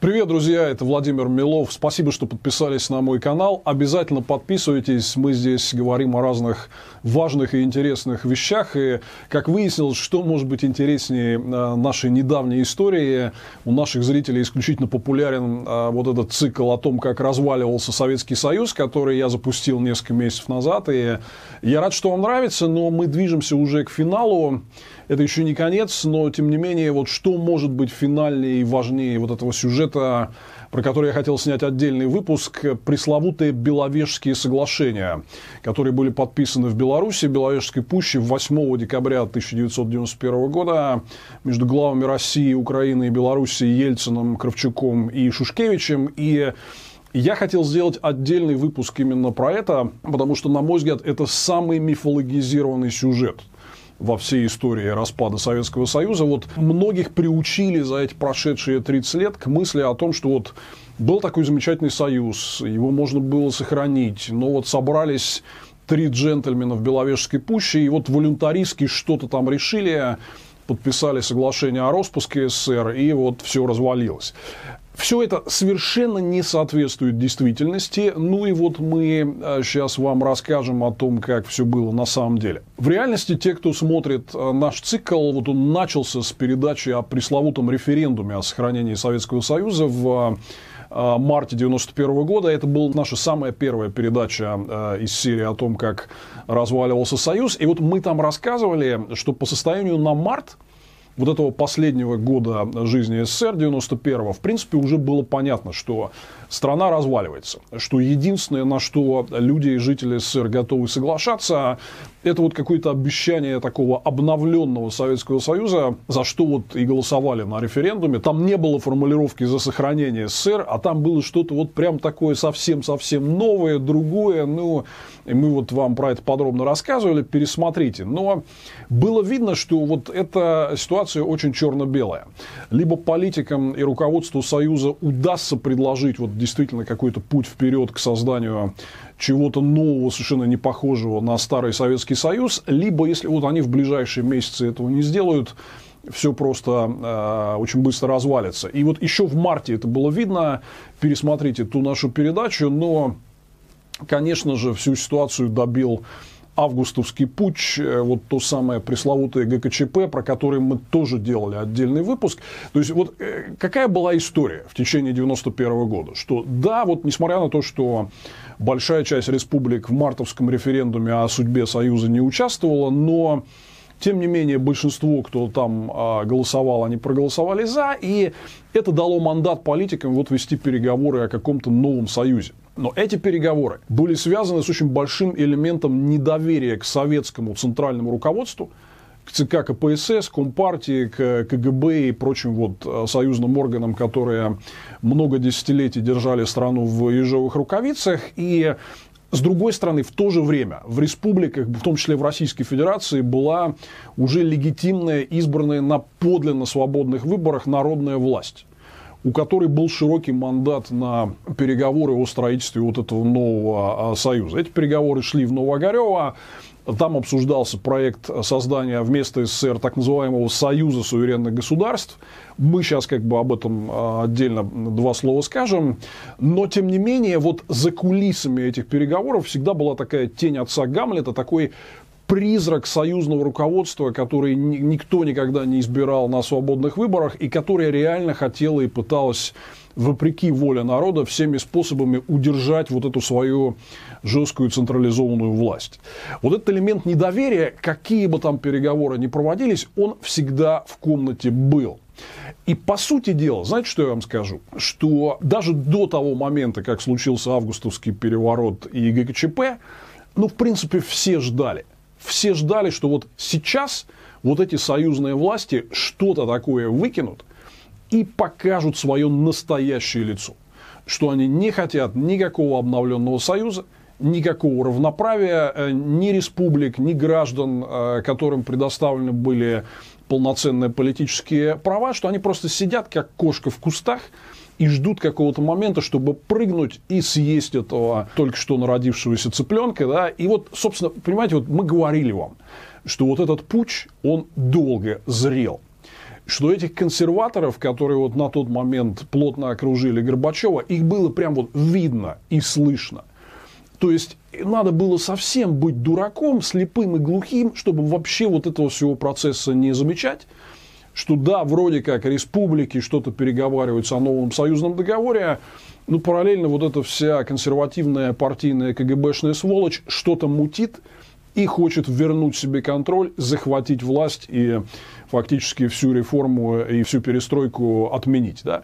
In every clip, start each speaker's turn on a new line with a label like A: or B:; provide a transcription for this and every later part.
A: Привет, друзья, это Владимир Милов. Спасибо, что подписались на мой канал. Обязательно подписывайтесь. Мы здесь говорим о разных важных и интересных вещах. И, как выяснилось, что может быть интереснее э, нашей недавней истории. У наших зрителей исключительно популярен э, вот этот цикл о том, как разваливался Советский Союз, который я запустил несколько месяцев назад. И я рад, что вам нравится, но мы движемся уже к финалу это еще не конец, но тем не менее, вот что может быть финальнее и важнее вот этого сюжета, про который я хотел снять отдельный выпуск, пресловутые Беловежские соглашения, которые были подписаны в Беларуси, Беловежской пуще 8 декабря 1991 года между главами России, Украины и Беларуси Ельцином, Кравчуком и Шушкевичем. И я хотел сделать отдельный выпуск именно про это, потому что, на мой взгляд, это самый мифологизированный сюжет – во всей истории распада Советского Союза, вот многих приучили за эти прошедшие 30 лет к мысли о том, что вот был такой замечательный союз, его можно было сохранить, но вот собрались три джентльмена в Беловежской пуще, и вот волюнтаристски что-то там решили, подписали соглашение о распуске СССР, и вот все развалилось. Все это совершенно не соответствует действительности. Ну и вот мы сейчас э, вам расскажем о том, как все было на самом деле. В реальности те, кто смотрит э, наш цикл, вот он начался с передачи о пресловутом референдуме о сохранении Советского Союза в э, марте 91 года. Это была наша самая первая передача из серии о том, как разваливался Союз. И вот мы там рассказывали, что по состоянию на март – вот этого последнего года жизни СССР, 91-го, в принципе, уже было понятно, что страна разваливается. Что единственное, на что люди и жители СССР готовы соглашаться, это вот какое-то обещание такого обновленного Советского Союза, за что вот и голосовали на референдуме. Там не было формулировки за сохранение СССР, а там было что-то вот прям такое совсем-совсем новое, другое. Ну, и мы вот вам про это подробно рассказывали, пересмотрите. Но было видно, что вот эта ситуация очень черно-белая. Либо политикам и руководству Союза удастся предложить вот действительно какой-то путь вперед к созданию чего-то нового, совершенно не похожего на старый Советский Союз, либо если вот они в ближайшие месяцы этого не сделают, все просто э, очень быстро развалится. И вот еще в марте это было видно, пересмотрите ту нашу передачу, но, конечно же, всю ситуацию добил августовский путь, э, вот то самое пресловутое ГКЧП, про который мы тоже делали отдельный выпуск. То есть, вот э, какая была история в течение 91 года? Что да, вот несмотря на то, что большая часть республик в мартовском референдуме о судьбе Союза не участвовала, но тем не менее, большинство, кто там а, голосовал, они проголосовали за, и это дало мандат политикам вот вести переговоры о каком-то новом союзе. Но эти переговоры были связаны с очень большим элементом недоверия к советскому центральному руководству, к ЦК КПСС, Компартии, к КГБ и прочим вот а, союзным органам, которые много десятилетий держали страну в ежовых рукавицах. И с другой стороны, в то же время в республиках, в том числе в Российской Федерации, была уже легитимная, избранная на подлинно свободных выборах народная власть у которой был широкий мандат на переговоры о строительстве вот этого нового а, союза. Эти переговоры шли в Новогорево, там обсуждался проект создания вместо СССР так называемого Союза суверенных государств. Мы сейчас как бы об этом а, отдельно два слова скажем. Но, тем не менее, вот за кулисами этих переговоров всегда была такая тень отца Гамлета, такой призрак союзного руководства, который никто никогда не избирал на свободных выборах и которое реально хотело и пыталось вопреки воле народа, всеми способами удержать вот эту свою жесткую централизованную власть. Вот этот элемент недоверия, какие бы там переговоры ни проводились, он всегда в комнате был. И по сути дела, знаете, что я вам скажу? Что даже до того момента, как случился августовский переворот и ГКЧП, ну, в принципе, все ждали. Все ждали, что вот сейчас вот эти союзные власти что-то такое выкинут, и покажут свое настоящее лицо. Что они не хотят никакого обновленного союза, никакого равноправия, э, ни республик, ни граждан, э, которым предоставлены были полноценные политические права, что они просто сидят, как кошка в кустах, и ждут какого-то момента, чтобы прыгнуть и съесть этого только что народившегося цыпленка. Да? И вот, собственно, понимаете, вот мы говорили вам, что вот этот путь, он долго зрел что этих консерваторов, которые вот на тот момент плотно окружили Горбачева, их было прям вот видно и слышно. То есть надо было совсем быть дураком, слепым и глухим, чтобы вообще вот этого всего процесса не замечать, что да, вроде как республики что-то переговариваются о новом союзном договоре, но параллельно вот эта вся консервативная партийная КГБшная сволочь что-то мутит и хочет вернуть себе контроль, захватить власть и фактически всю реформу и всю перестройку отменить. Да?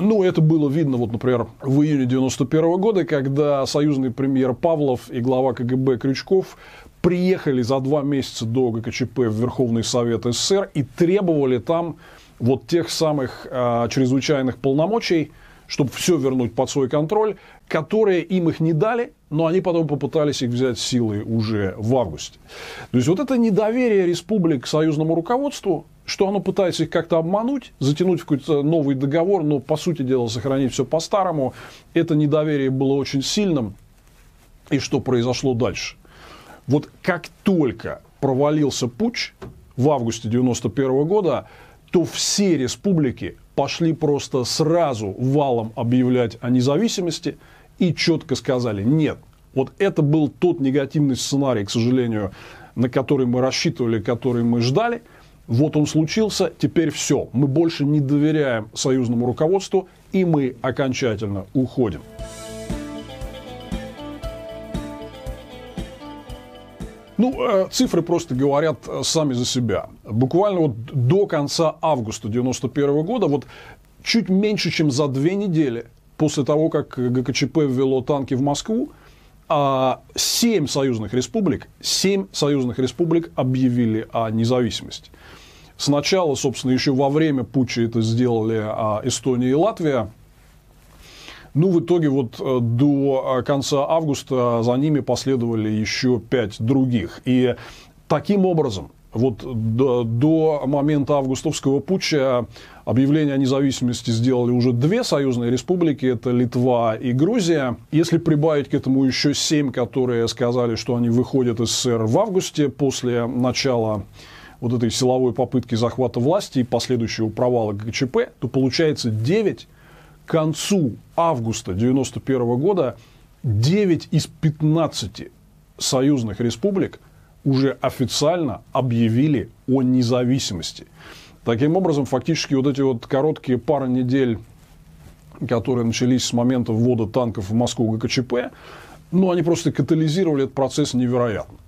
A: Ну, это было видно, вот, например, в июне 91 года, когда союзный премьер Павлов и глава КГБ Крючков приехали за два месяца до ГКЧП в Верховный Совет СССР и требовали там вот тех самых э, чрезвычайных полномочий, чтобы все вернуть под свой контроль, которые им их не дали, но они потом попытались их взять силой уже в августе. То есть вот это недоверие республик к союзному руководству, что оно пытается их как-то обмануть, затянуть в какой-то новый договор, но по сути дела сохранить все по-старому, это недоверие было очень сильным. И что произошло дальше? Вот как только провалился путь в августе 91 года, то все республики пошли просто сразу валом объявлять о независимости и четко сказали «нет». Вот это был тот негативный сценарий, к сожалению, на который мы рассчитывали, который мы ждали. Вот он случился, теперь все. Мы больше не доверяем союзному руководству, и мы окончательно уходим. Ну, э, цифры просто говорят э, сами за себя. Буквально вот до конца августа 1991 года, вот чуть меньше, чем за две недели после того, как ГКЧП ввело танки в Москву, а семь союзных республик, семь союзных республик объявили о независимости. Сначала, собственно, еще во время путча это сделали а, Эстония и Латвия, ну, в итоге вот э, до э, конца августа за ними последовали еще пять других. И таким образом, вот до, до момента августовского путча объявление о независимости сделали уже две союзные республики, это Литва и Грузия. Если прибавить к этому еще семь, которые сказали, что они выходят из СССР в августе после начала вот этой силовой попытки захвата власти и последующего провала ГКЧП, то получается 9 к концу августа 1991 года 9 из 15 союзных республик уже официально объявили о независимости. Таким образом, фактически вот эти вот короткие пары недель, которые начались с момента ввода танков в Москву ГКЧП, ну, они просто катализировали этот процесс невероятно.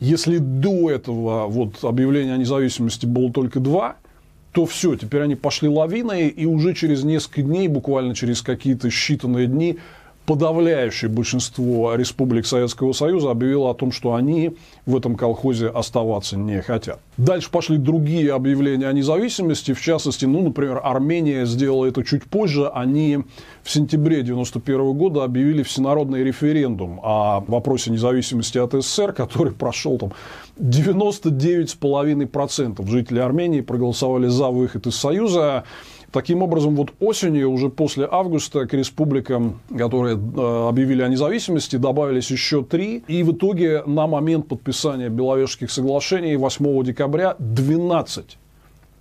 A: Если до этого вот объявления о независимости было только два – то все, теперь они пошли лавиной, и уже через несколько дней, буквально через какие-то считанные дни, подавляющее большинство республик Советского Союза объявило о том, что они в этом колхозе оставаться не хотят. Дальше пошли другие объявления о независимости, в частности, ну, например, Армения сделала это чуть позже, они в сентябре 1991 года объявили всенародный референдум о вопросе независимости от СССР, который прошел там 99,5% жителей Армении проголосовали за выход из Союза. Таким образом, вот осенью, уже после августа, к республикам, которые э, объявили о независимости, добавились еще три. И в итоге на момент подписания Беловежских соглашений 8 декабря 12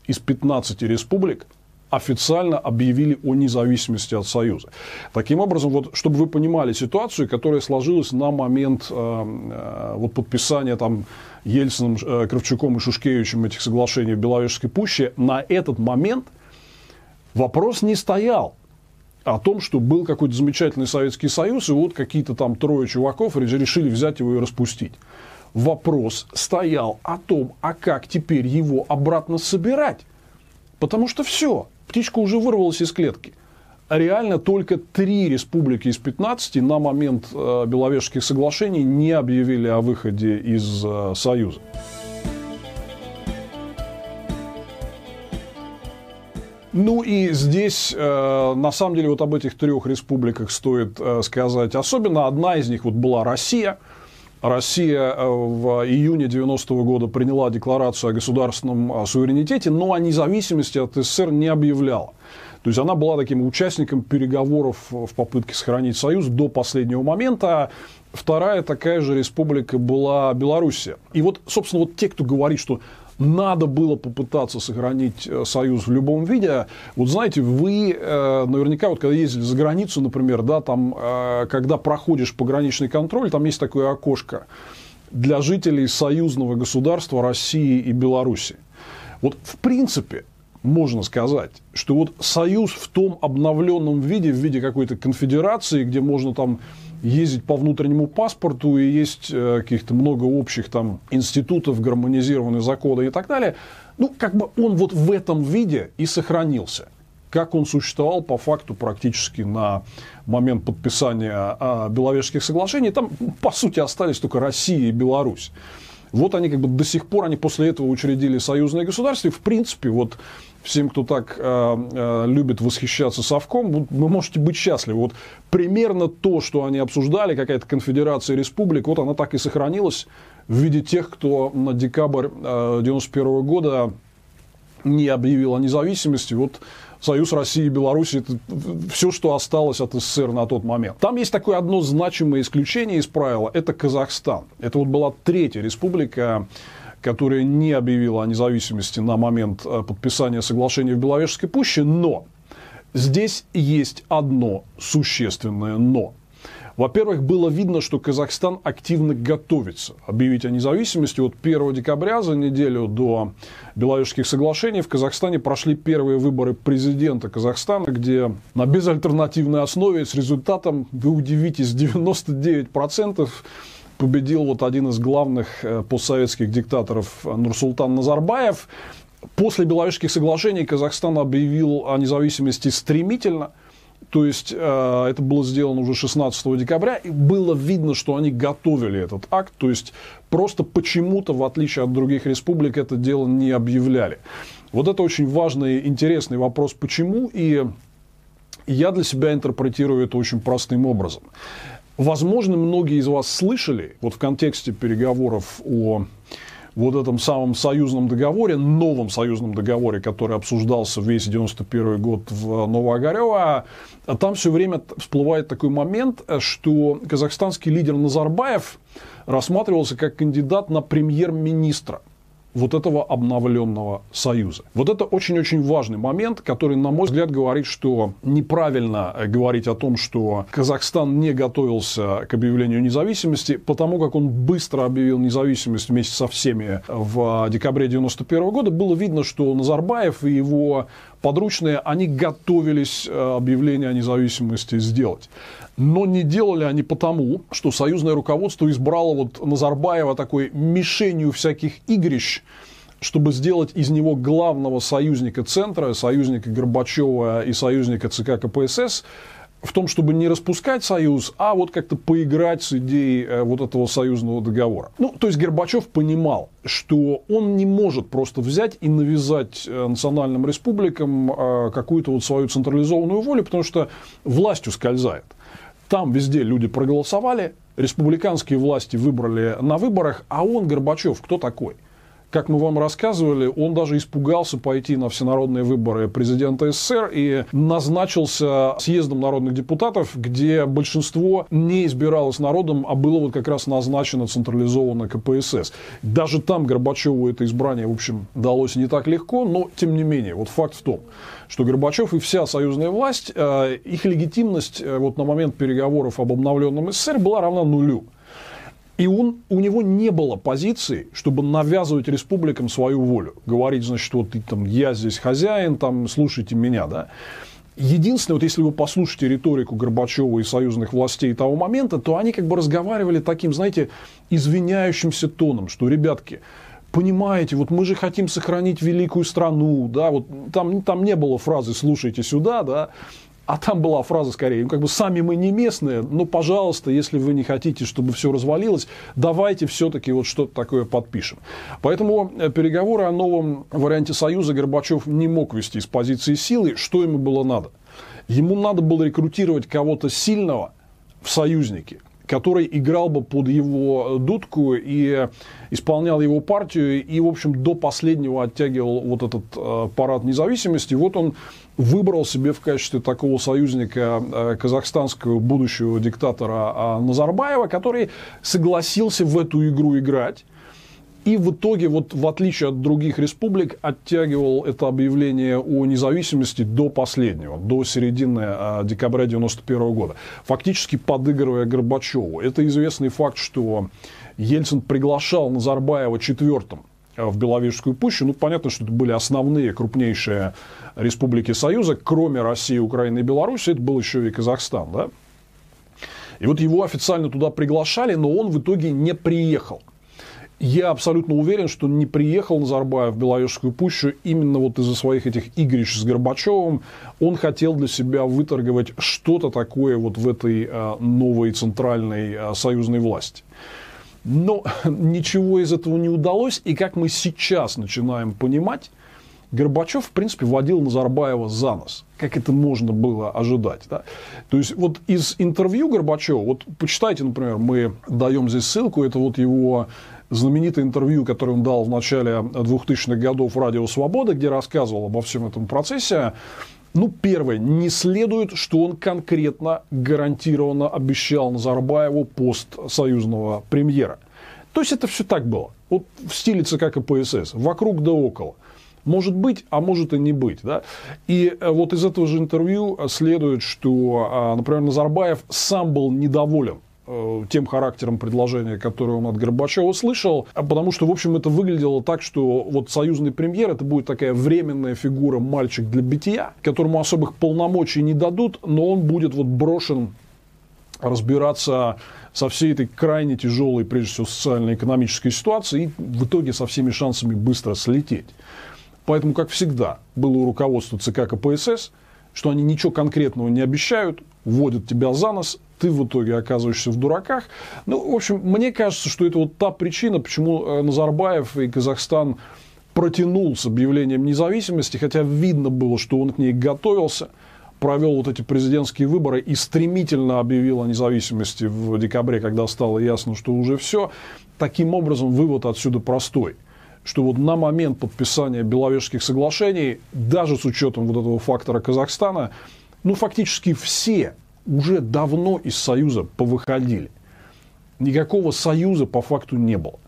A: из 15 республик официально объявили о независимости от Союза. Таким образом, вот, чтобы вы понимали ситуацию, которая сложилась на момент э, э, вот, подписания там, Ельциным, э, Кравчуком и Шушкевичем этих соглашений в Беловежской пуще, на этот момент – Вопрос не стоял о том, что был какой-то замечательный Советский Союз, и вот какие-то там трое чуваков решили взять его и распустить. Вопрос стоял о том, а как теперь его обратно собирать. Потому что все, птичка уже вырвалась из клетки. Реально только три республики из 15 на момент э, Беловежских соглашений не объявили о выходе из э, Союза. Ну и здесь, э, на самом деле, вот об этих трех республиках стоит э, сказать. Особенно одна из них вот была Россия. Россия э, в июне 90 -го года приняла декларацию о государственном суверенитете, но о независимости от СССР не объявляла. То есть она была таким участником переговоров в попытке сохранить союз до последнего момента. Вторая такая же республика была Белоруссия. И вот, собственно, вот те, кто говорит, что надо было попытаться сохранить э, союз в любом виде. Вот знаете, вы э, наверняка, вот когда ездили за границу, например, да, там, э, когда проходишь пограничный контроль, там есть такое окошко для жителей союзного государства России и Беларуси. Вот в принципе можно сказать, что вот союз в том обновленном виде, в виде какой-то конфедерации, где можно там ездить по внутреннему паспорту, и есть э, каких-то много общих там институтов, гармонизированные законы и так далее, ну, как бы он вот в этом виде и сохранился. Как он существовал по факту практически на момент подписания э, Беловежских соглашений, там, по сути, остались только Россия и Беларусь. Вот они как бы до сих пор, они после этого учредили союзное государство, и в принципе вот всем, кто так э, э, любит восхищаться совком, вот, вы можете быть счастливы. Вот примерно то, что они обсуждали, какая-то конфедерация республик, вот она так и сохранилась в виде тех, кто на декабрь 1991 э, года не объявил о независимости. Вот Союз России и Беларуси – это все, что осталось от СССР на тот момент. Там есть такое одно значимое исключение из правила – это Казахстан. Это вот была третья республика, которая не объявила о независимости на момент э, подписания соглашения в Беловежской пуще, но здесь есть одно существенное «но». Во-первых, было видно, что Казахстан активно готовится объявить о независимости. Вот 1 декабря, за неделю до Беловежских соглашений, в Казахстане прошли первые выборы президента Казахстана, где на безальтернативной основе с результатом, вы удивитесь, 99% победил вот один из главных э, постсоветских диктаторов Нурсултан Назарбаев. После Беловежских соглашений Казахстан объявил о независимости стремительно. То есть э, это было сделано уже 16 декабря, и было видно, что они готовили этот акт. То есть просто почему-то, в отличие от других республик, это дело не объявляли. Вот это очень важный, интересный вопрос, почему. И я для себя интерпретирую это очень простым образом. Возможно, многие из вас слышали, вот в контексте переговоров о вот этом самом союзном договоре, новом союзном договоре, который обсуждался весь 91 год в Новоогарево, там все время всплывает такой момент, что казахстанский лидер Назарбаев рассматривался как кандидат на премьер-министра вот этого обновленного союза. Вот это очень-очень важный момент, который, на мой взгляд, говорит, что неправильно говорить о том, что Казахстан не готовился к объявлению независимости, потому как он быстро объявил независимость вместе со всеми в декабре 1991 года. Было видно, что Назарбаев и его подручные, они готовились э, объявление о независимости сделать. Но не делали они потому, что союзное руководство избрало вот Назарбаева такой мишенью всяких игрищ, чтобы сделать из него главного союзника центра, союзника Горбачева и союзника ЦК КПСС, в том, чтобы не распускать союз, а вот как-то поиграть с идеей э, вот этого союзного договора. Ну, то есть Горбачев понимал, что он не может просто взять и навязать э, национальным республикам э, какую-то вот свою централизованную волю, потому что власть ускользает. Там везде люди проголосовали, республиканские власти выбрали на выборах, а он, Горбачев, кто такой? Как мы вам рассказывали, он даже испугался пойти на всенародные выборы президента СССР и назначился съездом народных депутатов, где большинство не избиралось народом, а было вот как раз назначено централизованно КПСС. Даже там Горбачеву это избрание, в общем, далось не так легко, но тем не менее, вот факт в том, что Горбачев и вся союзная власть, э, их легитимность э, вот на момент переговоров об обновленном СССР была равна нулю. И он, у него не было позиции, чтобы навязывать республикам свою волю. Говорить, значит, вот там, я здесь хозяин, там, слушайте меня, да. Единственное, вот если вы послушаете риторику Горбачева и союзных властей того момента, то они как бы разговаривали таким, знаете, извиняющимся тоном, что, ребятки, понимаете, вот мы же хотим сохранить великую страну, да, вот там, там не было фразы «слушайте сюда», да, а там была фраза скорее, ну, как бы сами мы не местные, но, пожалуйста, если вы не хотите, чтобы все развалилось, давайте все-таки вот что-то такое подпишем. Поэтому э, переговоры о новом варианте Союза Горбачев не мог вести с позиции силы. Что ему было надо? Ему надо было рекрутировать кого-то сильного в союзники, который играл бы под его дудку и исполнял его партию, и, в общем, до последнего оттягивал вот этот э, парад независимости. Вот он выбрал себе в качестве такого союзника э, казахстанского будущего диктатора э, Назарбаева, который согласился в эту игру играть И в итоге, вот в отличие от других республик, оттягивал это объявление о независимости до последнего, до середины а, декабря 1991 года, фактически подыгрывая Горбачеву. Это известный факт, что Ельцин приглашал Назарбаева четвертым в Беловежскую пущу. Ну, понятно, что это были основные, крупнейшие республики Союза, кроме России, Украины и Беларуси, это был еще и Казахстан, да? И вот его официально туда приглашали, но он в итоге не приехал. Я абсолютно уверен, что не приехал Назарбаев в Беловежскую пущу именно вот из-за своих этих игрищ с Горбачевым. Он хотел для себя выторговать что-то такое вот в этой а, новой центральной а, союзной власти. Но ничего из этого не удалось. И как мы сейчас начинаем понимать, Горбачев, в принципе, водил Назарбаева за нос. Как это можно было ожидать. Да? То есть, вот из интервью Горбачева, вот почитайте, например, мы даем здесь ссылку, это вот его знаменитое интервью, которое он дал в начале 2000-х годов «Радио Свобода», где рассказывал обо всем этом процессе, ну, первое, не следует, что он конкретно гарантированно обещал Назарбаеву пост союзного премьера. То есть это все так было. Вот в стиле ЦК КПСС. Вокруг да около. Может быть, а может и не быть. Да? И э, вот из этого же интервью следует, что, а, например, Назарбаев сам был недоволен Э, тем характером предложения, которое он от Горбачева слышал, а потому что, в общем, это выглядело так, что вот союзный премьер это будет такая временная фигура мальчик для битья, которому особых полномочий не дадут, но он будет вот брошен разбираться со всей этой крайне тяжелой, прежде всего, социально-экономической ситуацией и в итоге со всеми шансами быстро слететь. Поэтому, как всегда, было у руководства ЦК КПСС, что они ничего конкретного не обещают, вводят тебя за нос, ты в итоге оказываешься в дураках. Ну, в общем, мне кажется, что это вот та причина, почему э, Назарбаев и Казахстан протянул с объявлением независимости, хотя видно было, что он к ней готовился, провел вот эти президентские выборы и стремительно объявил о независимости в декабре, когда стало ясно, что уже все. Таким образом, вывод отсюда простой что вот на момент подписания Беловежских соглашений, даже с учетом вот этого фактора Казахстана, ну, фактически все уже давно из Союза повыходили. Никакого Союза по факту не было.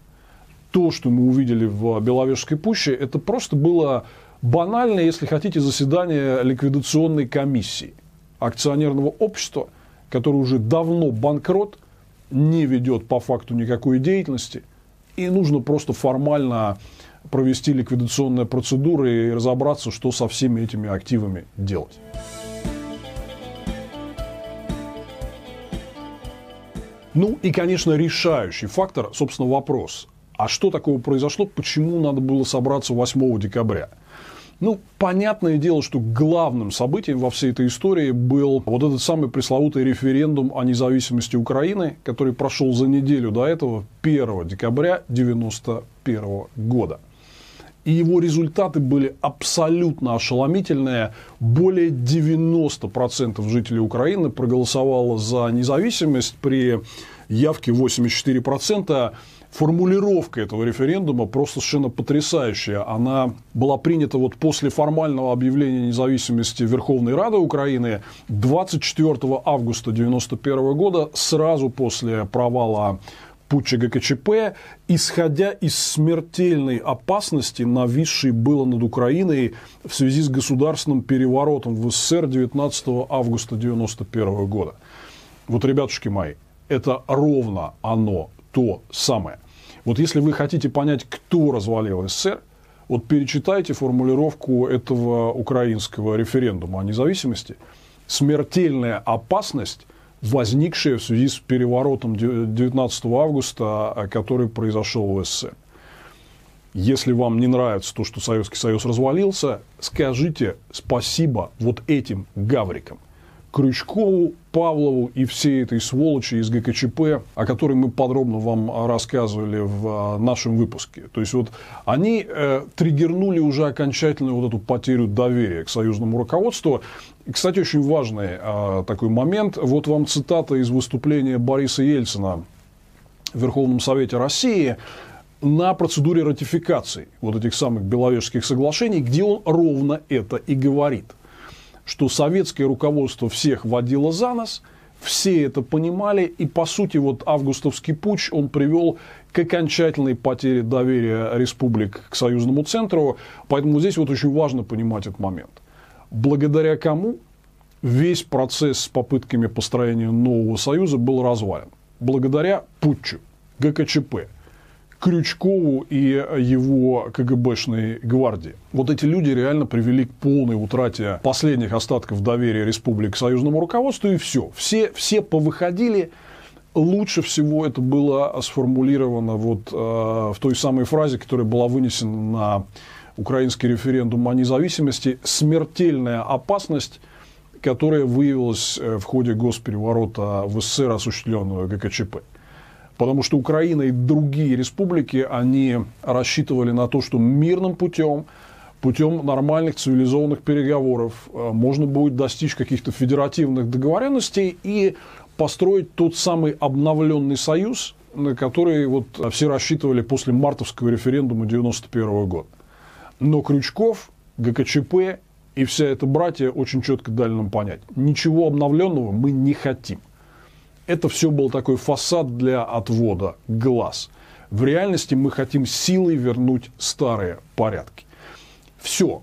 A: То, что мы увидели в Беловежской пуще, это просто было банальное, если хотите, заседание ликвидационной комиссии акционерного общества, которое уже давно банкрот, не ведет по факту никакой деятельности, и нужно просто формально провести ликвидационные процедуры и разобраться, что со всеми этими активами делать. Ну и, конечно, решающий фактор, собственно, вопрос. А что такого произошло, почему надо было собраться 8 декабря? Ну, понятное дело, что главным событием во всей этой истории был вот этот самый пресловутый референдум о независимости Украины, который прошел за неделю до этого, 1 декабря 1991 года. И его результаты были абсолютно ошеломительные. Более 90% жителей Украины проголосовало за независимость при явке 84%. Формулировка этого референдума просто совершенно потрясающая. Она была принята вот после формального объявления независимости Верховной Рады Украины 24 августа 1991 года, сразу после провала путча ГКЧП, исходя из смертельной опасности, нависшей было над Украиной в связи с государственным переворотом в СССР 19 августа 1991 года. Вот, ребятушки мои, это ровно оно, то самое. Вот если вы хотите понять, кто развалил СССР, вот перечитайте формулировку этого украинского референдума о независимости. Смертельная опасность возникшее в связи с переворотом 19 августа, а, который произошел в СССР. Если вам не нравится то, что Советский Союз развалился, скажите спасибо вот этим гаврикам – Крючкову, Павлову и всей этой сволочи из ГКЧП, о которой мы подробно вам рассказывали в а, нашем выпуске. То есть вот они э, триггернули уже окончательно вот эту потерю доверия к союзному руководству. И, кстати, очень важный э, такой момент. Вот вам цитата из выступления Бориса Ельцина в Верховном Совете России на процедуре ратификации вот этих самых Беловежских соглашений, где он ровно это и говорит – что советское руководство всех водило за нос, Все это понимали, и по сути вот августовский путь он привел к окончательной потере доверия республик к союзному центру. Поэтому здесь вот очень важно понимать этот момент. Благодаря кому весь процесс с попытками построения нового союза был развален? Благодаря путчу, ГКЧП, Крючкову и его КГБшной гвардии. Вот эти люди реально привели к полной утрате последних остатков доверия республик к союзному руководству, и все. Все, все повыходили, лучше всего это было сформулировано вот э, в той самой фразе, которая была вынесена на украинский референдум о независимости, смертельная опасность, которая выявилась э, в ходе госпереворота в СССР, осуществленного ГКЧП. Потому что Украина и другие республики, они рассчитывали на то, что мирным путем, путем нормальных цивилизованных переговоров э, можно будет достичь каких-то федеративных договоренностей и построить тот самый обновленный союз, на который вот все рассчитывали после мартовского референдума 1991 года. Но Крючков, ГКЧП и вся эта братья очень четко дали нам понять, ничего обновленного мы не хотим. Это все был такой фасад для отвода глаз. В реальности мы хотим силой вернуть старые порядки. Все,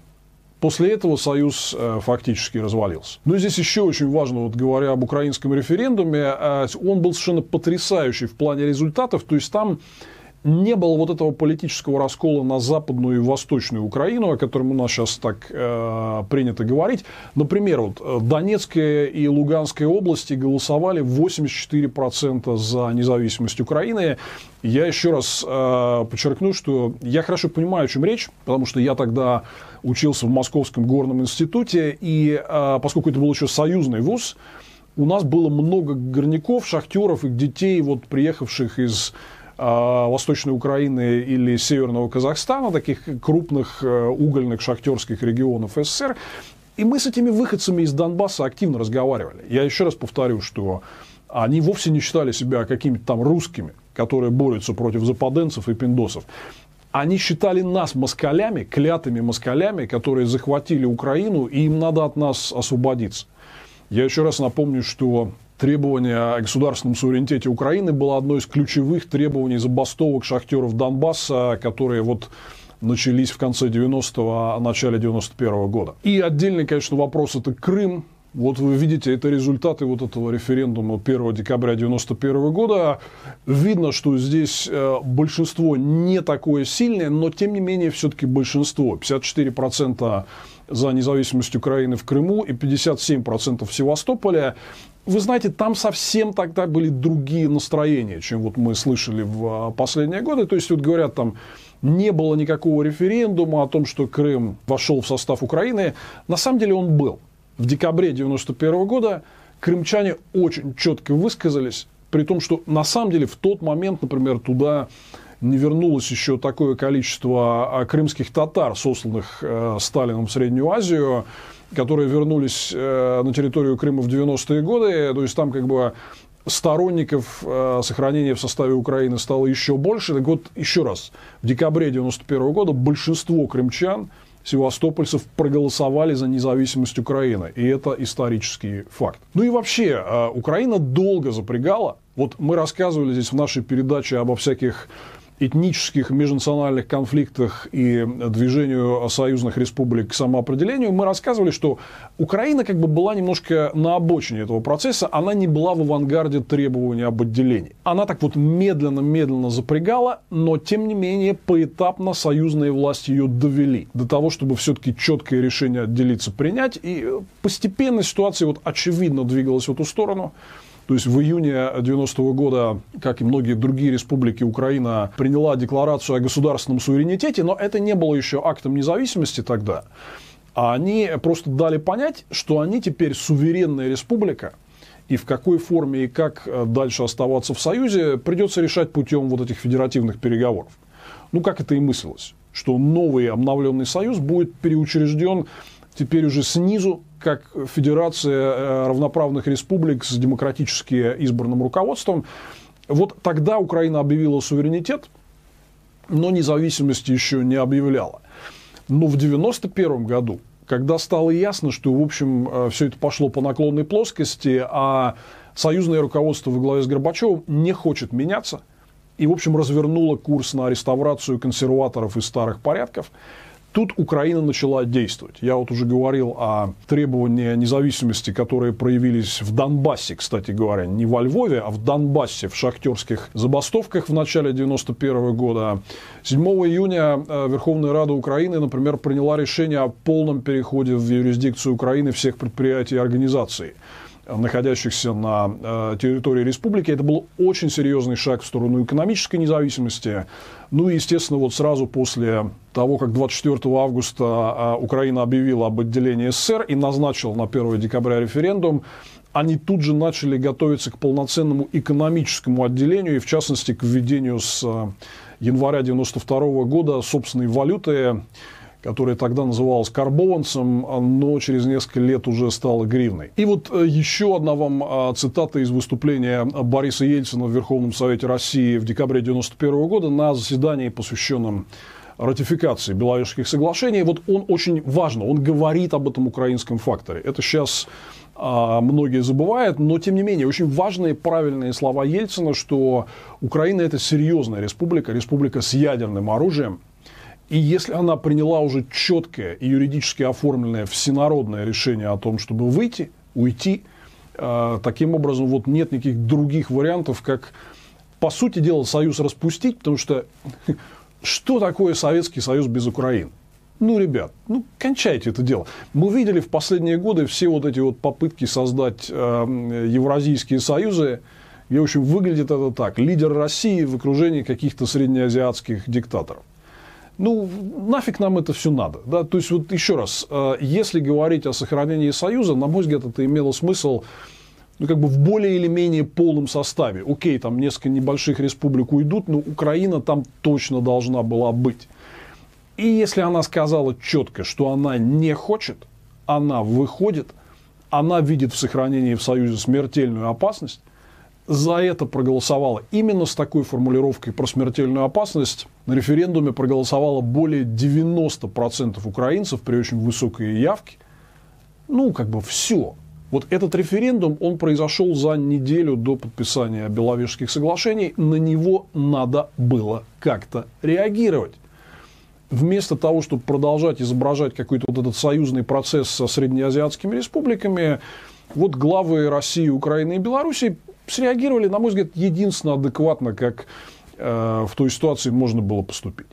A: После этого Союз э, фактически развалился. Но здесь еще очень важно, вот говоря об украинском референдуме, э, он был совершенно потрясающий в плане результатов. То есть там не было вот этого политического раскола на западную и восточную Украину, о котором у нас сейчас так э, принято говорить. Например, вот э, Донецкая и Луганская области голосовали 84% за независимость Украины. Я еще раз э, подчеркну, что я хорошо понимаю, о чем речь, потому что я тогда учился в Московском горном институте, и э, поскольку это был еще союзный вуз, у нас было много горняков, шахтеров и детей, вот, приехавших из Восточной Украины или Северного Казахстана, таких крупных э, угольных шахтерских регионов СССР. И мы с этими выходцами из Донбасса активно разговаривали. Я еще раз повторю, что они вовсе не считали себя какими-то там русскими, которые борются против западенцев и пиндосов. Они считали нас москалями, клятыми москалями, которые захватили Украину, и им надо от нас освободиться. Я еще раз напомню, что требование о государственном суверенитете Украины было одно из ключевых требований забастовок шахтеров Донбасса, которые вот начались в конце 90-го, а начале 91-го года. И отдельный, конечно, вопрос – это Крым. Вот вы видите, это результаты вот этого референдума 1 декабря 1991 года. Видно, что здесь э, большинство не такое сильное, но тем не менее все-таки большинство. 54% за независимость Украины в Крыму и 57% в Севастополе. Вы знаете, там совсем тогда были другие настроения, чем вот мы слышали в а, последние годы. То есть, вот говорят, там не было никакого референдума о том, что Крым вошел в состав Украины. На самом деле он был. В декабре 1991 года крымчане очень четко высказались, при том, что на самом деле в тот момент, например, туда не вернулось еще такое количество а, крымских татар, сосланных э, Сталином в Среднюю Азию, которые вернулись э, на территорию Крыма в 90-е годы. То есть там как бы сторонников э, сохранения в составе Украины стало еще больше. Так вот, еще раз, в декабре 91 года большинство крымчан, севастопольцев проголосовали за независимость Украины. И это исторический факт. Ну и вообще, э, Украина долго запрягала. Вот мы рассказывали здесь в нашей передаче обо всяких этнических межнациональных конфликтах и движению союзных республик к самоопределению, мы рассказывали, что Украина как бы была немножко на обочине этого процесса, она не была в авангарде требований об отделении. Она так вот медленно-медленно запрягала, но тем не менее поэтапно союзные власти ее довели до того, чтобы все-таки четкое решение отделиться принять, и постепенно ситуация вот очевидно двигалась в эту сторону. То есть в июне 90 -го года, как и многие другие республики, Украина приняла декларацию о государственном суверенитете, но это не было еще актом независимости тогда. А они просто дали понять, что они теперь суверенная республика, и в какой форме и как э, дальше оставаться в Союзе, придется решать путем вот этих федеративных переговоров. Ну, как это и мыслилось, что новый обновленный Союз будет переучрежден теперь уже снизу, как Федерация э, равноправных республик с демократически избранным руководством. Вот тогда Украина объявила суверенитет, но независимости еще не объявляла. Но в 1991 году, когда стало ясно, что, в общем, э, все это пошло по наклонной плоскости, а союзное руководство во главе с Горбачевым не хочет меняться и, в общем, развернуло курс на реставрацию консерваторов и старых порядков. Тут Украина начала действовать. Я вот уже говорил о требовании независимости, которые проявились в Донбассе, кстати говоря, не во Львове, а в Донбассе, в шахтерских забастовках в начале 91 года. 7 июня э, Верховная Рада Украины, например, приняла решение о полном переходе в юрисдикцию Украины всех предприятий и организаций находящихся на э, территории республики. Это был очень серьезный шаг в сторону экономической независимости. Ну и, естественно, вот сразу после того, как 24 августа э, Украина объявила об отделении СССР и назначила на 1 декабря референдум, они тут же начали готовиться к полноценному экономическому отделению и, в частности, к введению с э, января 92 года собственной валюты которая тогда называлась карбованцем, но через несколько лет уже стала гривной. И вот э, еще одна вам а, цитата из выступления Бориса Ельцина в Верховном Совете России в декабре 1991 года на заседании, посвященном ратификации Беловежских соглашений. Вот он очень важно, он говорит об этом украинском факторе. Это сейчас а, многие забывают, но тем не менее очень важные правильные слова Ельцина, что Украина это серьезная республика, республика с ядерным оружием, и если она приняла уже четкое и юридически оформленное всенародное решение о том, чтобы выйти, уйти, э, таким образом вот нет никаких других вариантов, как, по сути дела, Союз распустить, потому что что такое Советский Союз без Украины? Ну, ребят, ну, кончайте это дело. Мы видели в последние годы все вот эти вот попытки создать э, евразийские союзы, и, в общем, выглядит это так. Лидер России в окружении каких-то среднеазиатских диктаторов ну, нафиг нам это все надо. Да? То есть, вот еще раз, э, если говорить о сохранении Союза, на мой взгляд, это имело смысл ну, как бы в более или менее полном составе. Окей, там несколько небольших республик уйдут, но Украина там точно должна была быть. И если она сказала четко, что она не хочет, она выходит, она видит в сохранении в Союзе смертельную опасность, за это проголосовало. Именно с такой формулировкой про смертельную опасность на референдуме проголосовало более 90% украинцев при очень высокой явке. Ну, как бы все. Вот этот референдум, он произошел за неделю до подписания Беловежских соглашений. На него надо было как-то реагировать. Вместо того, чтобы продолжать изображать какой-то вот этот союзный процесс со среднеазиатскими республиками, вот главы России, Украины и Беларуси среагировали, на мой взгляд, единственно адекватно, как э, в той ситуации можно было поступить.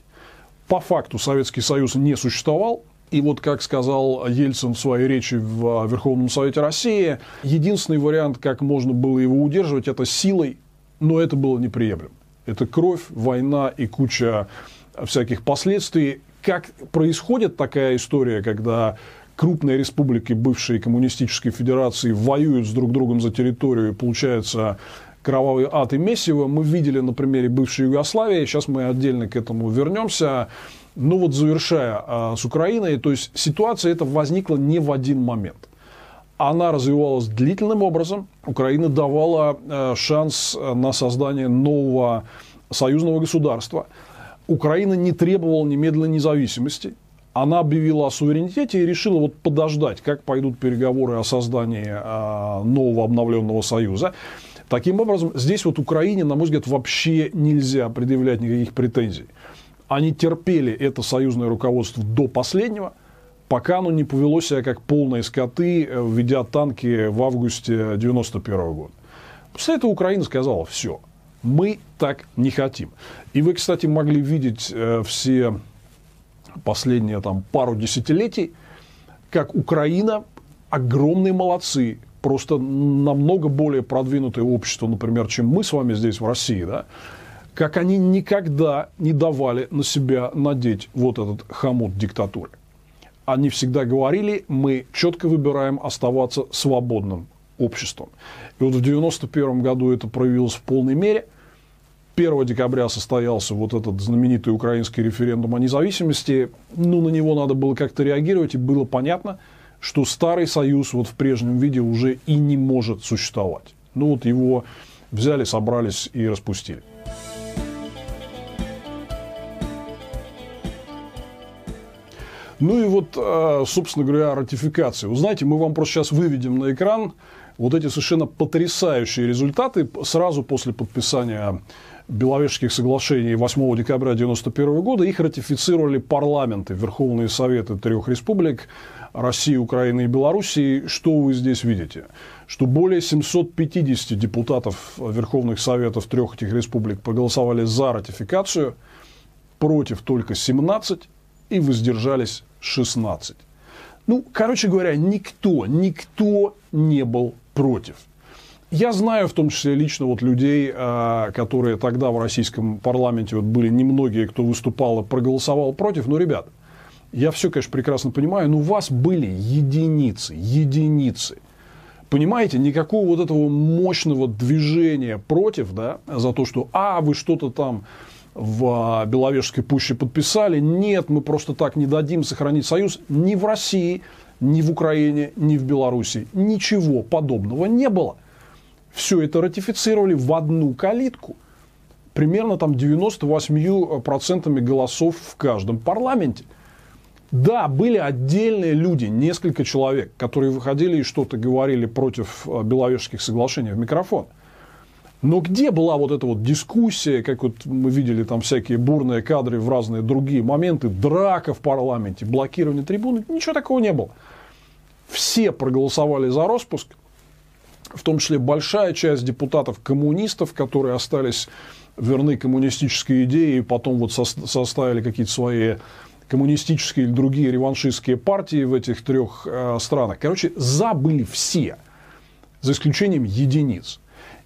A: По факту Советский Союз не существовал, и вот, как сказал Ельцин в своей речи в Верховном Совете России, единственный вариант, как можно было его удерживать, это силой, но это было неприемлемо. Это кровь, война и куча всяких последствий. Как происходит такая история, когда крупные республики бывшей коммунистической федерации воюют с друг другом за территорию, и получается кровавый ад и месиво. Мы видели на примере бывшей Югославии, сейчас мы отдельно к этому вернемся. Ну вот завершая а, с Украиной, то есть ситуация эта возникла не в один момент. Она развивалась длительным образом. Украина давала а, шанс на создание нового союзного государства. Украина не требовала немедленной независимости она объявила о суверенитете и решила вот подождать, как пойдут переговоры о создании а, нового обновленного союза. Таким образом, здесь вот Украине, на мой взгляд, вообще нельзя предъявлять никаких претензий. Они терпели это союзное руководство до последнего, пока оно не повело себя как полные скоты, э, введя танки в августе 1991 года. После этого Украина сказала, все, мы так не хотим. И вы, кстати, могли видеть э, все последние там, пару десятилетий, как Украина огромные молодцы, просто намного более продвинутое общество, например, чем мы с вами здесь в России, да, как они никогда не давали на себя надеть вот этот хомут диктатуры. Они всегда говорили, мы четко выбираем оставаться свободным обществом. И вот в 1991 году это проявилось в полной мере – 1 декабря состоялся вот этот знаменитый украинский референдум о независимости. Ну, на него надо было как-то реагировать, и было понятно, что Старый Союз вот в прежнем виде уже и не может существовать. Ну, вот его взяли, собрались и распустили. Ну и вот, а, собственно говоря, ратификация. Вы знаете, мы вам просто сейчас выведем на экран вот эти совершенно потрясающие результаты сразу после подписания Беловежских соглашений 8 декабря 1991 года, их ратифицировали парламенты, Верховные Советы трех республик, России, Украины и Белоруссии. Что вы здесь видите? Что более 750 депутатов Верховных Советов трех этих республик проголосовали за ратификацию, против только 17 и воздержались 16. Ну, короче говоря, никто, никто не был против. Я знаю в том числе лично вот людей, а, которые тогда в российском парламенте вот были немногие, кто выступал и проголосовал против. Но, ребят, я все, конечно, прекрасно понимаю, но у вас были единицы, единицы. Понимаете, никакого вот этого мощного движения против, да, за то, что, а, вы что-то там в а, Беловежской пуще подписали. Нет, мы просто так не дадим сохранить союз. Ни в России, ни в Украине, ни в Беларуси. Ничего подобного не было. Все это ратифицировали в одну калитку. Примерно там 98% голосов в каждом парламенте. Да, были отдельные люди, несколько человек, которые выходили и что-то говорили против а, Беловежских соглашений в микрофон. Но где была вот эта вот дискуссия, как вот мы видели там всякие бурные кадры в разные другие моменты, драка в парламенте, блокирование трибуны, ничего такого не было. Все проголосовали за распуск, в том числе большая часть депутатов-коммунистов, которые остались верны коммунистической идее и потом вот составили какие-то свои коммунистические или другие реваншистские партии в этих трех э, странах. Короче, забыли все, за исключением единиц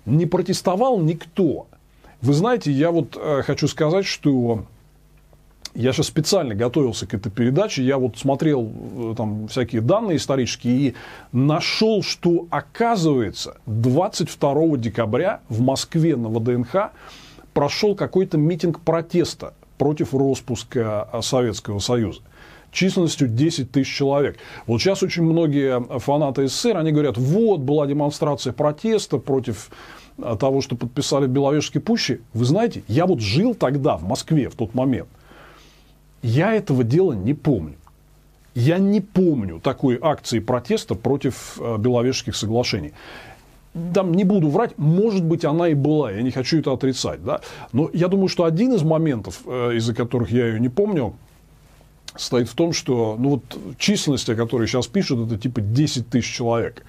A: не протестовал никто. Вы знаете, я вот э, хочу сказать, что я сейчас специально готовился к этой передаче, я вот смотрел э, там всякие данные исторические и нашел, что оказывается 22 декабря в Москве на ВДНХ прошел какой-то митинг протеста против распуска э, Советского Союза численностью 10 тысяч человек. Вот сейчас очень многие фанаты СССР, они говорят, вот была демонстрация протеста против того, что подписали в Беловежской пуще. Вы знаете, я вот жил тогда в Москве в тот момент. Я этого дела не помню. Я не помню такой акции протеста против э, Беловежских соглашений. Там не буду врать, может быть, она и была, я не хочу это отрицать. Да? Но я думаю, что один из моментов, э, из-за которых я ее не помню, стоит в том, что ну вот численность, о которой сейчас пишут, это типа 10 тысяч человек.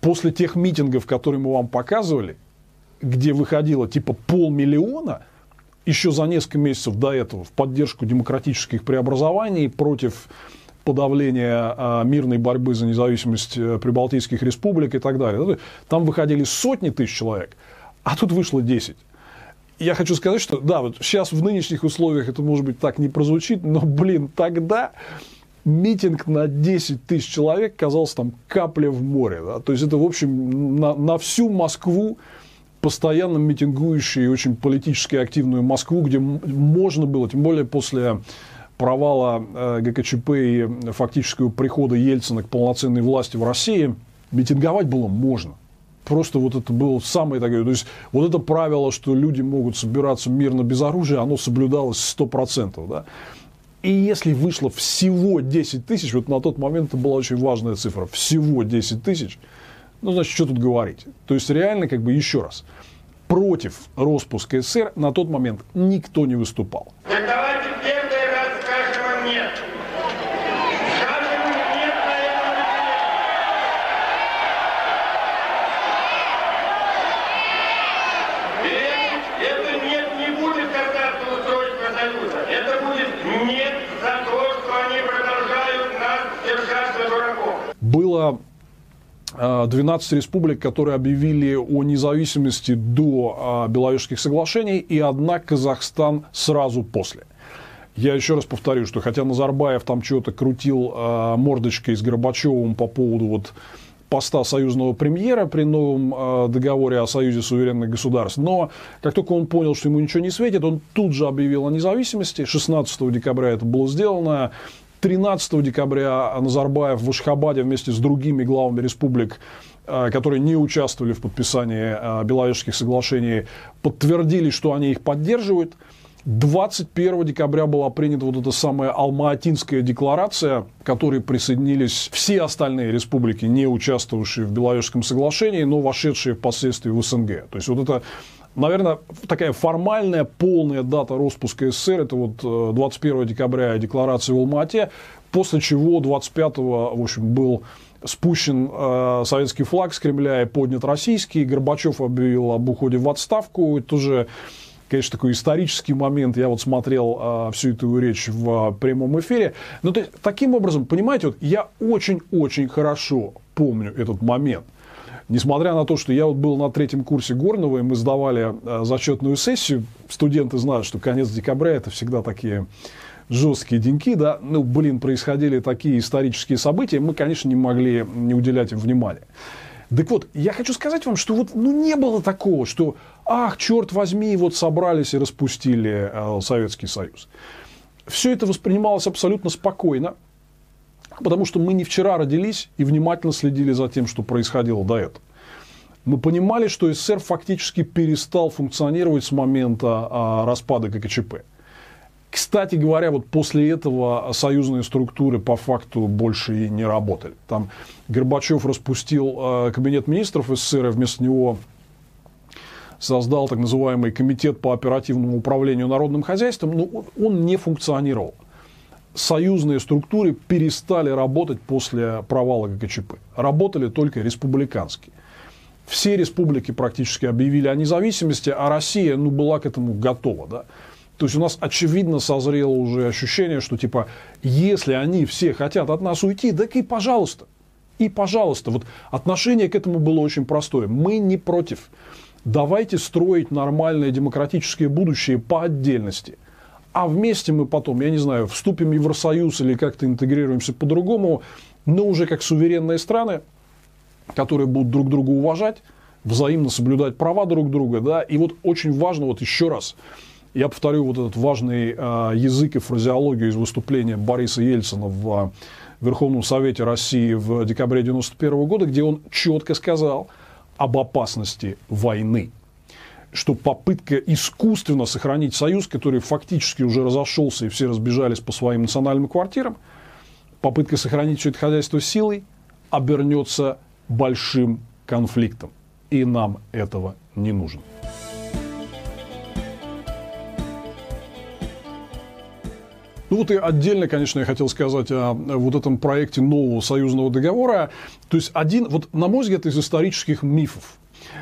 A: После тех митингов, которые мы вам показывали, где выходило типа полмиллиона, еще за несколько месяцев до этого в поддержку демократических преобразований против подавления а, мирной борьбы за независимость э, прибалтийских республик и так далее. Там выходили сотни тысяч человек, а тут вышло 10 я хочу сказать, что да, вот сейчас в нынешних условиях это может быть так не прозвучит, но, блин, тогда митинг на 10 тысяч человек казался там капля в море. Да? То есть это, в общем, на, на всю Москву постоянно митингующую и очень политически активную Москву, где можно было, тем более после провала э, ГКЧП и фактического прихода Ельцина к полноценной власти в России, митинговать было можно просто вот это было самое такое, то есть вот это правило, что люди могут собираться мирно без оружия, оно соблюдалось 100%, да. И если вышло всего 10 тысяч, вот на тот момент это была очень важная цифра, всего 10 тысяч, ну, значит, что тут говорить? То есть, реально, как бы, еще раз, против распуска СССР на тот момент никто не выступал. было 12 а, республик, которые объявили о независимости до а, Беловежских соглашений, и одна Казахстан сразу после. Я еще раз повторю, что хотя Назарбаев там что-то крутил э, мордочкой с Горбачевым по поводу вот поста союзного премьера при новом э, договоре о союзе суверенных государств, но как только он понял, что ему ничего не светит, он тут же объявил о независимости. 16 декабря это было сделано. 13 декабря Назарбаев в Ашхабаде вместе с другими главами республик э, которые не участвовали в подписании э, Беловежских соглашений, подтвердили, что они их поддерживают. 21 декабря была принята вот эта самая Алма-Атинская декларация, к которой присоединились все остальные республики, не участвовавшие в Беловежском соглашении, но вошедшие впоследствии в СНГ. То есть вот это Наверное, такая формальная, полная дата распуска СССР, это вот 21 э, декабря декларация в Алма-Ате, после чего 25-го, в общем, был спущен э, советский флаг с Кремля и поднят российский. Горбачев объявил об уходе в отставку. Это тоже конечно, такой исторический момент. Я вот смотрел а, всю эту речь в а, прямом эфире. Но то есть, таким образом, понимаете, вот я очень-очень хорошо помню этот момент. Несмотря на то, что я вот был на третьем курсе Горного, и мы сдавали а, зачетную сессию, студенты знают, что конец декабря это всегда такие жесткие деньки, да, ну, блин, происходили такие исторические события, мы, конечно, не могли не уделять им внимания. Так вот, я хочу сказать вам, что вот ну, не было такого, что, ах, черт возьми, вот собрались и распустили э, Советский Союз. Все это воспринималось абсолютно спокойно, потому что мы не вчера родились и внимательно следили за тем, что происходило до этого. Мы понимали, что СССР фактически перестал функционировать с момента а, распада ГКЧП. Кстати говоря, вот после этого союзные структуры по факту больше и не работали. Там Горбачев распустил э, кабинет министров СССР, и вместо него создал так называемый комитет по оперативному управлению народным хозяйством, но он не функционировал. Союзные структуры перестали работать после провала ГКЧП. Работали только республиканские. Все республики практически объявили о независимости, а Россия ну, была к этому готова. Да? То есть у нас очевидно созрело уже ощущение, что типа, если они все хотят от нас уйти, так и пожалуйста. И пожалуйста. Вот отношение к этому было очень простое. Мы не против. Давайте строить нормальное демократическое будущее по отдельности. А вместе мы потом, я не знаю, вступим в Евросоюз или как-то интегрируемся по-другому, но уже как суверенные страны, которые будут друг друга уважать, взаимно соблюдать права друг друга. Да? И вот очень важно, вот еще раз, я повторю вот этот важный э, язык и фразеологию из выступления Бориса Ельцина в э, Верховном Совете России в декабре 1991 года, где он четко сказал об опасности войны что попытка искусственно сохранить союз, который фактически уже разошелся и все разбежались по своим национальным квартирам, попытка сохранить все это хозяйство силой обернется большим конфликтом. И нам этого не нужно. Ну вот и отдельно, конечно, я хотел сказать о вот этом проекте нового союзного договора. То есть один, вот на мой взгляд, из исторических мифов.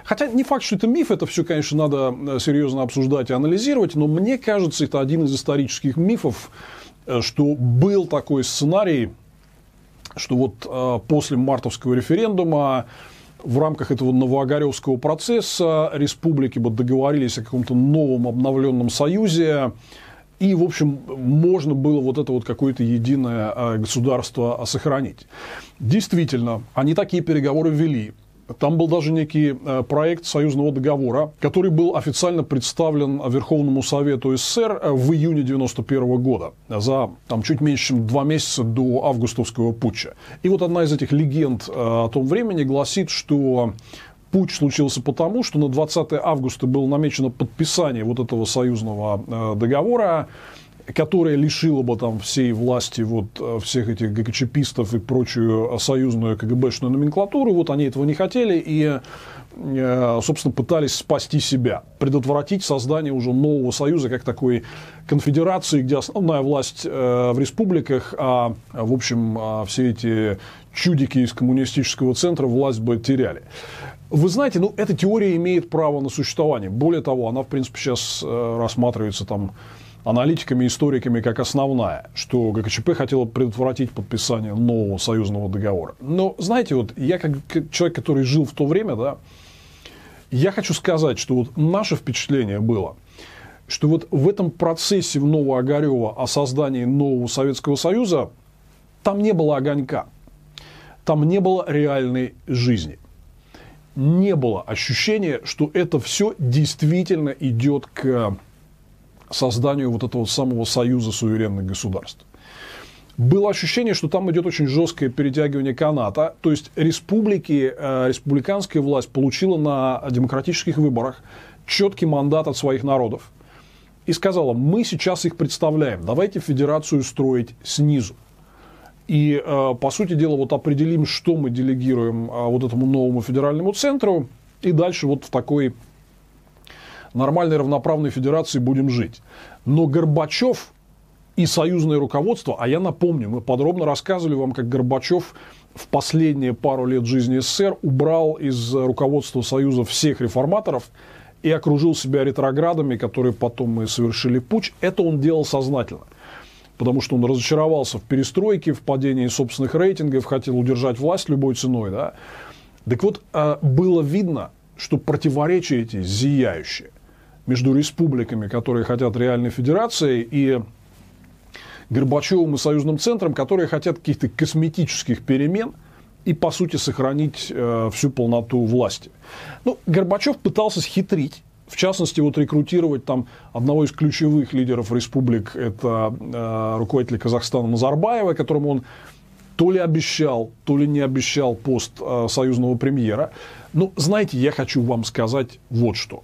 A: Хотя не факт, что это миф, это все, конечно, надо э, серьезно обсуждать и анализировать, но мне кажется, это один из исторических мифов, э, что был такой сценарий, что вот э, после мартовского референдума в рамках этого новоогаревского процесса республики бы договорились о каком-то новом обновленном союзе, и, в общем, можно было вот это вот какое-то единое государство сохранить. Действительно, они такие переговоры вели. Там был даже некий а, проект союзного договора, который был официально представлен Верховному Совету СССР а, в июне 1991 года, за там, чуть меньше, чем два месяца до августовского путча. И вот одна из этих легенд о том времени гласит, что Путь случился потому, что на 20 августа было намечено подписание вот этого союзного э, договора, которое лишило бы там всей власти вот э, всех этих ГКЧПистов и прочую союзную КГБшную номенклатуру. Вот они этого не хотели и, э, собственно, пытались спасти себя, предотвратить создание уже нового союза, как такой конфедерации, где основная власть в республиках, а, в общем, а все эти чудики из коммунистического центра власть бы теряли. Вы знаете, ну, эта теория имеет право на существование. Более того, она, в принципе, сейчас э, рассматривается там аналитиками, историками как основная, что ГКЧП хотела предотвратить подписание нового союзного договора. Но, знаете, вот я как человек, который жил в то время, да, я хочу сказать, что вот наше впечатление было, что вот в этом процессе в Новоогарева о создании нового Советского Союза там не было огонька, там не было реальной жизни – не было ощущения, что это все действительно идет к созданию вот этого самого союза суверенных государств. Было ощущение, что там идет очень жесткое перетягивание каната, то есть республики, э, республиканская власть получила на демократических выборах четкий мандат от своих народов. и сказала, мы сейчас их представляем, давайте федерацию строить снизу. И, э, по сути дела, вот определим, что мы делегируем э, вот этому новому федеральному центру, и дальше вот в такой нормальной равноправной федерации будем жить. Но Горбачев и союзное руководство, а я напомню, мы подробно рассказывали вам, как Горбачев в последние пару лет жизни СССР убрал из руководства Союза всех реформаторов и окружил себя ретроградами, которые потом мы совершили путь. Это он делал сознательно. Потому что он разочаровался в перестройке, в падении собственных рейтингов, хотел удержать власть любой ценой. Да? Так вот, а, было видно, что противоречия эти зияющие между республиками, которые хотят реальной федерации, и Горбачевым и Союзным центром, которые хотят каких-то косметических перемен и, по сути, сохранить э, всю полноту власти. Ну, Горбачев пытался схитрить, в частности, вот рекрутировать там одного из ключевых лидеров республик, это э, руководитель Казахстана Назарбаева, которому он то ли обещал, то ли не обещал пост э, союзного премьера. Но, знаете, я хочу вам сказать вот что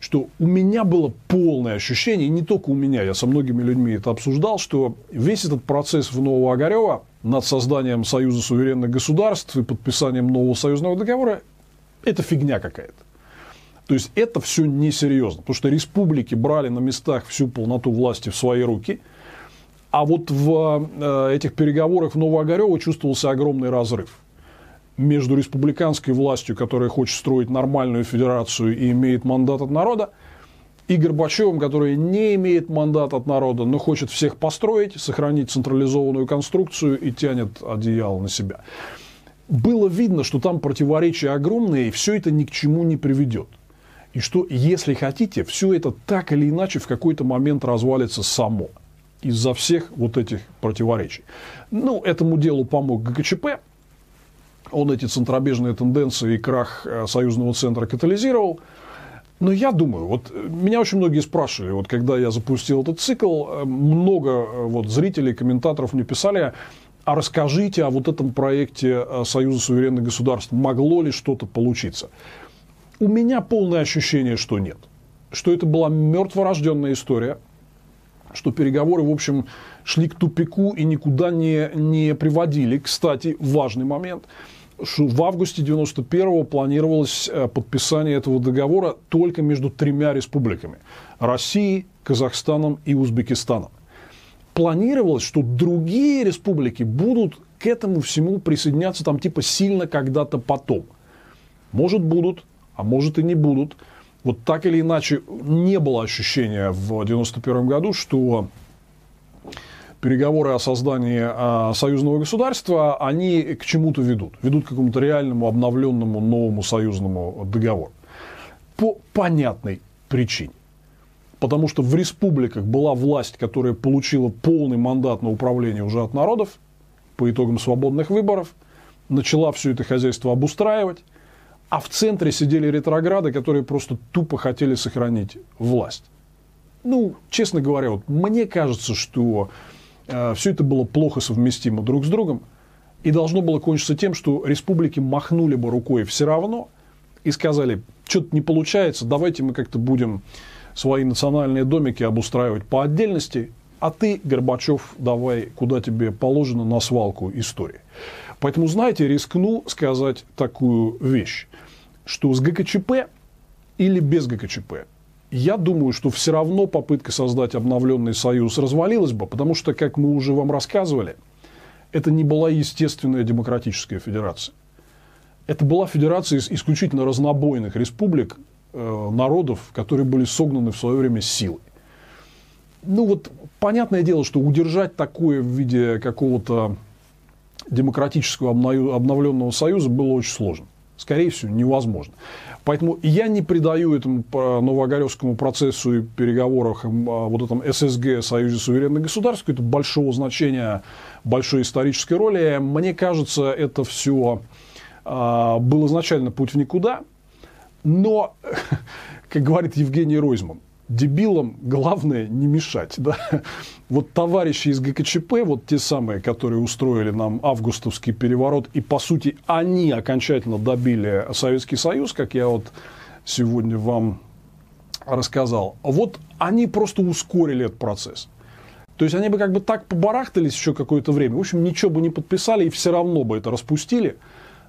A: что у меня было полное ощущение, и не только у меня, я со многими людьми это обсуждал, что весь этот процесс в Новоогарево над созданием Союза суверенных государств и подписанием нового союзного договора – это фигня какая-то. То есть это все несерьезно, потому что республики брали на местах всю полноту власти в свои руки, а вот в э, этих переговорах в Новоогарево чувствовался огромный разрыв – между республиканской властью, которая хочет строить нормальную федерацию и имеет мандат от народа, и Горбачевым, который не имеет мандат от народа, но хочет всех построить, сохранить централизованную конструкцию и тянет одеяло на себя. Было видно, что там противоречия огромные, и все это ни к чему не приведет. И что, если хотите, все это так или иначе в какой-то момент развалится само из-за всех вот этих противоречий. Ну, этому делу помог ГКЧП, он эти центробежные тенденции и крах э, союзного центра катализировал. Но я думаю, вот э, меня очень многие спрашивали, вот когда я запустил этот цикл, э, много вот зрителей, комментаторов мне писали, а расскажите о вот этом проекте Союза суверенных государств, могло ли что-то получиться? У меня полное ощущение, что нет. Что это была мертворожденная история, что переговоры, в общем, шли к тупику и никуда не, не приводили. Кстати, важный момент – в августе 91-го планировалось э, подписание этого договора только между тремя республиками – Россией, Казахстаном и Узбекистаном. Планировалось, что другие республики будут к этому всему присоединяться там типа сильно когда-то потом. Может будут, а может и не будут. Вот так или иначе не было ощущения в 91 году, что переговоры о создании а, союзного государства, они к чему-то ведут. Ведут к какому-то реальному, обновленному, новому союзному договору. По понятной причине. Потому что в республиках была власть, которая получила полный мандат на управление уже от народов по итогам свободных выборов, начала все это хозяйство обустраивать, а в центре сидели ретрограды, которые просто тупо хотели сохранить власть. Ну, честно говоря, вот мне кажется, что все это было плохо совместимо друг с другом. И должно было кончиться тем, что республики махнули бы рукой все равно и сказали, что-то не получается, давайте мы как-то будем свои национальные домики обустраивать по отдельности, а ты, Горбачев, давай, куда тебе положено, на свалку истории. Поэтому, знаете, рискну сказать такую вещь, что с ГКЧП или без ГКЧП я думаю, что все равно попытка создать обновленный союз развалилась бы, потому что, как мы уже вам рассказывали, это не была естественная демократическая федерация. Это была федерация из исключительно разнобойных республик, э, народов, которые были согнаны в свое время силой. Ну вот, понятное дело, что удержать такое в виде какого-то демократического обновленного союза было очень сложно. Скорее всего, невозможно. Поэтому я не придаю этому новоогаревскому процессу и переговорах вот этом ССГ, Союзе суверенных государств, какое-то большого значения, большой исторической роли. Мне кажется, это все а, был изначально путь в никуда. Но, как говорит Евгений Ройзман, дебилам главное не мешать. Да? Вот товарищи из ГКЧП, вот те самые, которые устроили нам августовский переворот, и по сути они окончательно добили Советский Союз, как я вот сегодня вам рассказал. Вот они просто ускорили этот процесс. То есть они бы как бы так побарахтались еще какое-то время. В общем, ничего бы не подписали и все равно бы это распустили.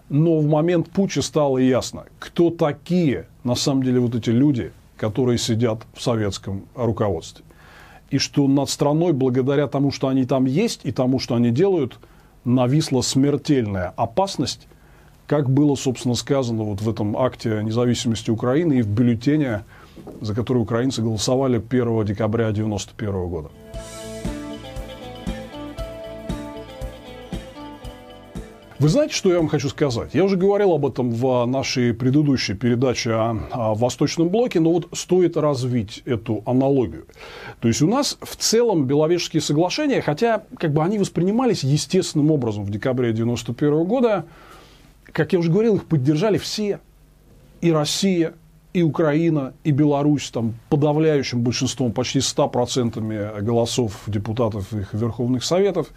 A: Но в момент путча стало ясно, кто такие на самом деле вот эти люди, которые сидят в советском руководстве. И что над страной, благодаря тому, что они там есть и тому, что они делают, нависла смертельная опасность, как было, собственно, сказано вот в этом акте независимости Украины и в бюллетене, за который украинцы голосовали 1 декабря 1991 года. Вы знаете, что я вам хочу сказать? Я уже говорил об этом в нашей предыдущей передаче о, о Восточном блоке, но вот стоит развить эту аналогию. То есть у нас в целом Беловежские соглашения, хотя как бы они воспринимались естественным образом в декабре 1991 года, как я уже говорил, их поддержали все. И Россия, и Украина, и Беларусь там подавляющим большинством, почти 100% голосов депутатов их Верховных Советов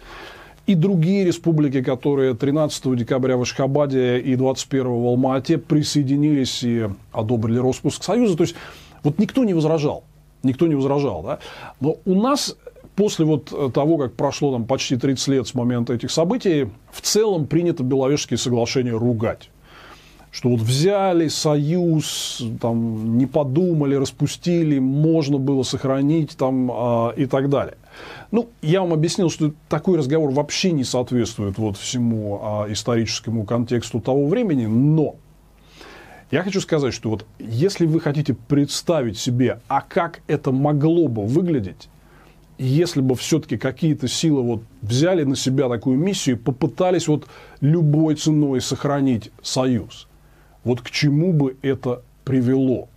A: и другие республики, которые 13 декабря в Ашхабаде и 21 в Алма-Ате присоединились и одобрили распуск Союза. То есть вот никто не возражал. Никто не возражал. Да? Но у нас после вот того, как прошло там почти 30 лет с момента этих событий, в целом принято Беловежские соглашения ругать что вот взяли союз, там, не подумали, распустили, можно было сохранить там, э, и так далее. Ну, я вам объяснил, что такой разговор вообще не соответствует вот всему а, историческому контексту того времени, но я хочу сказать, что вот если вы хотите представить себе, а как это могло бы выглядеть, если бы все-таки какие-то силы вот взяли на себя такую миссию и попытались вот любой ценой сохранить союз, вот к чему бы это привело?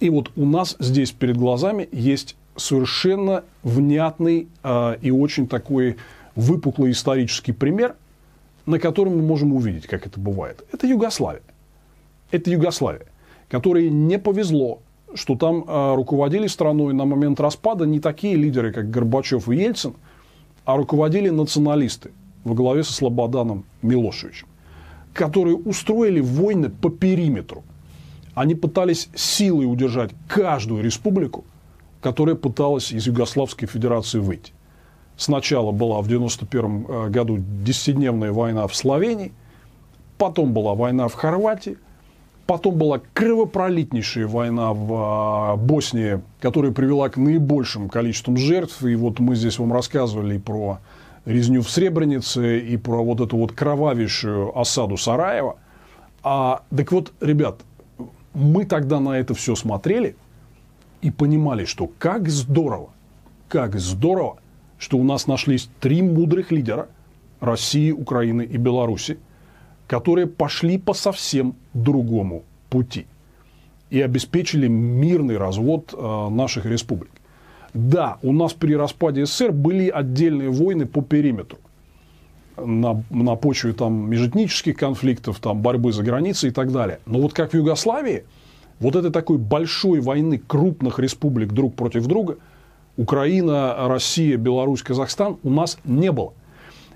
A: И вот у нас здесь перед глазами есть совершенно внятный э, и очень такой выпуклый исторический пример, на котором мы можем увидеть, как это бывает. Это Югославия. Это Югославия, которой не повезло, что там э, руководили страной на момент распада не такие лидеры, как Горбачев и Ельцин, а руководили националисты во главе со Слободаном Милошевичем, которые устроили войны по периметру. Они пытались силой удержать каждую республику – которая пыталась из Югославской Федерации выйти. Сначала была в 1991 э, году десятидневная война в Словении, потом была война в Хорватии, потом была кровопролитнейшая война в э, Боснии, которая привела к наибольшим количествам жертв. И вот мы здесь вам рассказывали про резню в Сребренице и про вот эту вот кровавейшую осаду Сараева. А, так вот, ребят, мы тогда на это все смотрели – и понимали, что как здорово, как здорово, что у нас нашлись три мудрых лидера России, Украины и Беларуси, которые пошли по совсем другому пути и обеспечили мирный развод э, наших республик. Да, у нас при распаде СССР были отдельные войны по периметру на, на почве там, межэтнических конфликтов, там, борьбы за границей и так далее. Но вот как в Югославии – вот этой такой большой войны крупных республик друг против друга, Украина, Россия, Беларусь, Казахстан, у нас не было.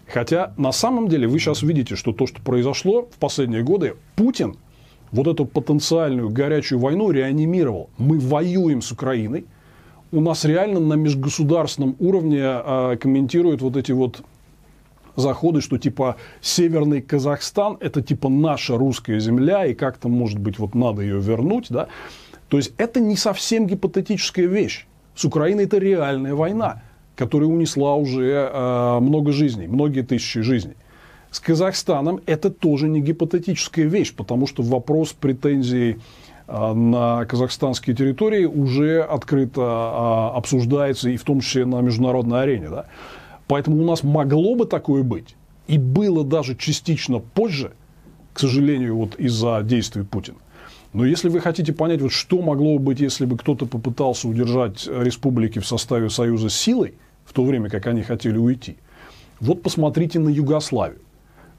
A: Хотя на самом деле вы сейчас видите, что то, что произошло в последние годы, Путин вот эту потенциальную горячую войну реанимировал. Мы воюем с Украиной. У нас реально на межгосударственном уровне э, комментируют вот эти вот заходы, что типа Северный Казахстан это типа наша русская земля, и как-то, может быть, вот надо ее вернуть, да. То есть это не совсем гипотетическая вещь. С Украиной это реальная война, которая унесла уже э, много жизней, многие тысячи жизней. С Казахстаном это тоже не гипотетическая вещь, потому что вопрос претензий э, на казахстанские территории уже открыто э, обсуждается и в том числе на международной арене. Да? Поэтому у нас могло бы такое быть, и было даже частично позже, к сожалению, вот из-за действий Путина. Но если вы хотите понять, вот что могло бы быть, если бы кто-то попытался удержать республики в составе Союза силой, в то время как они хотели уйти, вот посмотрите на Югославию.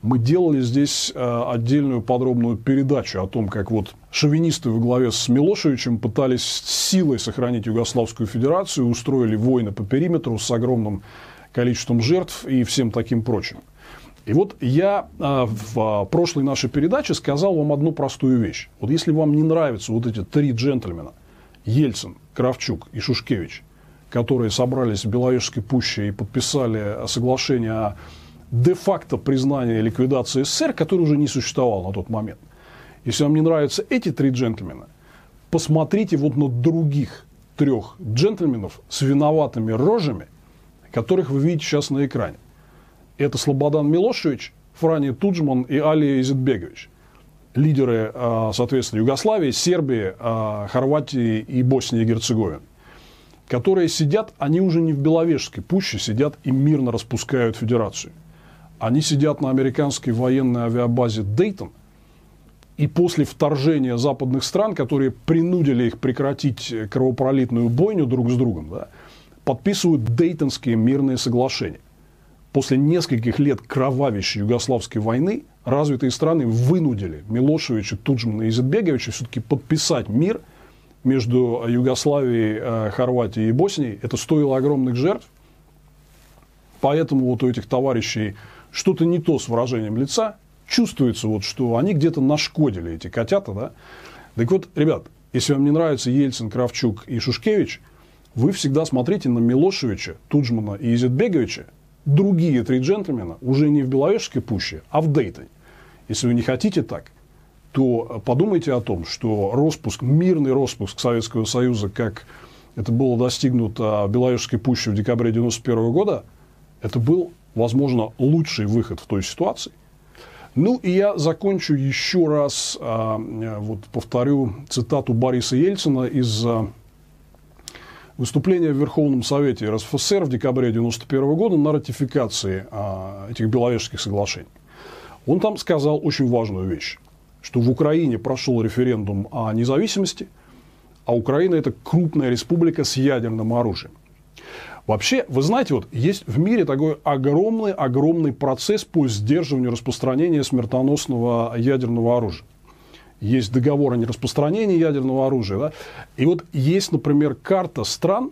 A: Мы делали здесь э, отдельную подробную передачу о том, как вот шовинисты во главе с Милошевичем пытались силой сохранить Югославскую Федерацию, устроили войны по периметру с огромным количеством жертв и всем таким прочим. И вот я а, в а, прошлой нашей передаче сказал вам одну простую вещь. Вот если вам не нравятся вот эти три джентльмена, Ельцин, Кравчук и Шушкевич, которые собрались в Беловежской пуще и подписали соглашение о де-факто признании ликвидации СССР, который уже не существовал на тот момент. Если вам не нравятся эти три джентльмена, посмотрите вот на других трех джентльменов с виноватыми рожами, которых вы видите сейчас на экране. Это Слободан Милошевич, Франи Туджман и Али Изетбегович. Лидеры, а, соответственно, Югославии, Сербии, а, Хорватии и Боснии и Герцеговины которые сидят, они уже не в Беловежской пуще сидят и мирно распускают федерацию. Они сидят на американской военной авиабазе Дейтон, и после вторжения западных стран, которые принудили их прекратить кровопролитную бойню друг с другом, да, подписывают Дейтонские мирные соглашения после нескольких лет кровавейшей югославской войны развитые страны вынудили Милошевича, Туджмана и Изетбеговича все-таки подписать мир между Югославией, э, Хорватией и Боснией. Это стоило огромных жертв. Поэтому вот у этих товарищей что-то не то с выражением лица. Чувствуется, вот, что они где-то нашкодили, эти котята. Да? Так вот, ребят, если вам не нравится Ельцин, Кравчук и Шушкевич, вы всегда смотрите на Милошевича, Туджмана и Изетбеговича другие три джентльмена уже не в Беловежской пуще, а в Дейтоне. Если вы не хотите так, то подумайте о том, что распуск, мирный распуск Советского Союза, как это было достигнуто в Беловежской пуще в декабре 1991 года, это был, возможно, лучший выход в той ситуации. Ну и я закончу еще раз, а, вот повторю цитату Бориса Ельцина из а, выступление в Верховном Совете РСФСР в декабре 1991 года на ратификации а, этих Беловежских соглашений. Он там сказал очень важную вещь, что в Украине прошел референдум о независимости, а Украина – это крупная республика с ядерным оружием. Вообще, вы знаете, вот есть в мире такой огромный-огромный процесс по сдерживанию распространения смертоносного ядерного оружия есть договор о нераспространении ядерного оружия. Да? И вот есть, например, карта стран,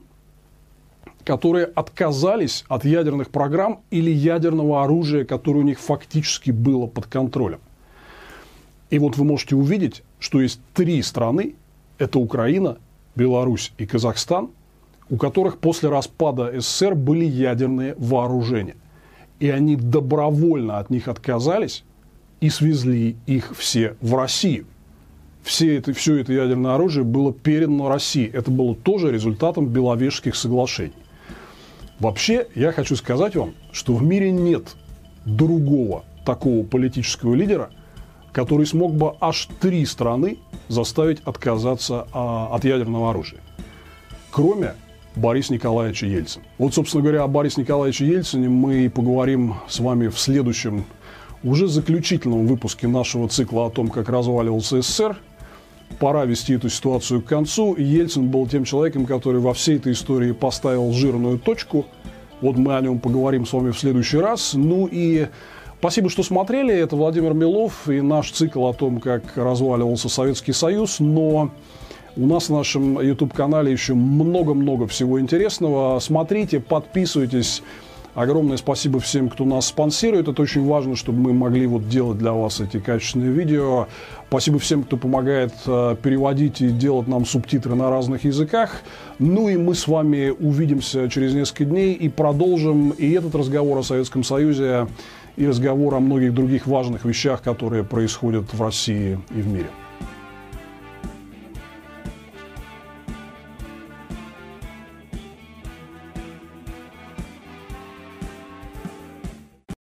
A: которые отказались от ядерных программ или ядерного оружия, которое у них фактически было под контролем. И вот вы можете увидеть, что есть три страны, это Украина, Беларусь и Казахстан, у которых после распада СССР были ядерные вооружения. И они добровольно от них отказались и свезли их все в Россию все это, все это ядерное оружие было передано России. Это было тоже результатом Беловежских соглашений. Вообще, я хочу сказать вам, что в мире нет другого такого политического лидера, который смог бы аж три страны заставить отказаться а, от ядерного оружия. Кроме Бориса Николаевича Ельцина. Вот, собственно говоря, о Борисе Николаевиче Ельцине мы поговорим с вами в следующем, уже заключительном выпуске нашего цикла о том, как разваливался СССР – пора вести эту ситуацию к концу. Ельцин был тем человеком, который во всей этой истории поставил жирную точку. Вот мы о нем поговорим с вами в следующий раз. Ну и спасибо, что смотрели. Это Владимир Милов и наш цикл о том, как разваливался Советский Союз. Но у нас в нашем YouTube-канале еще много-много всего интересного. Смотрите, подписывайтесь. Огромное спасибо всем, кто нас спонсирует. Это очень важно, чтобы мы могли вот делать для вас эти качественные видео. Спасибо всем, кто помогает э, переводить и делать нам субтитры на разных языках. Ну и мы с вами увидимся через несколько дней и продолжим и этот разговор о Советском Союзе, и разговор о многих других важных вещах, которые происходят в России и в мире.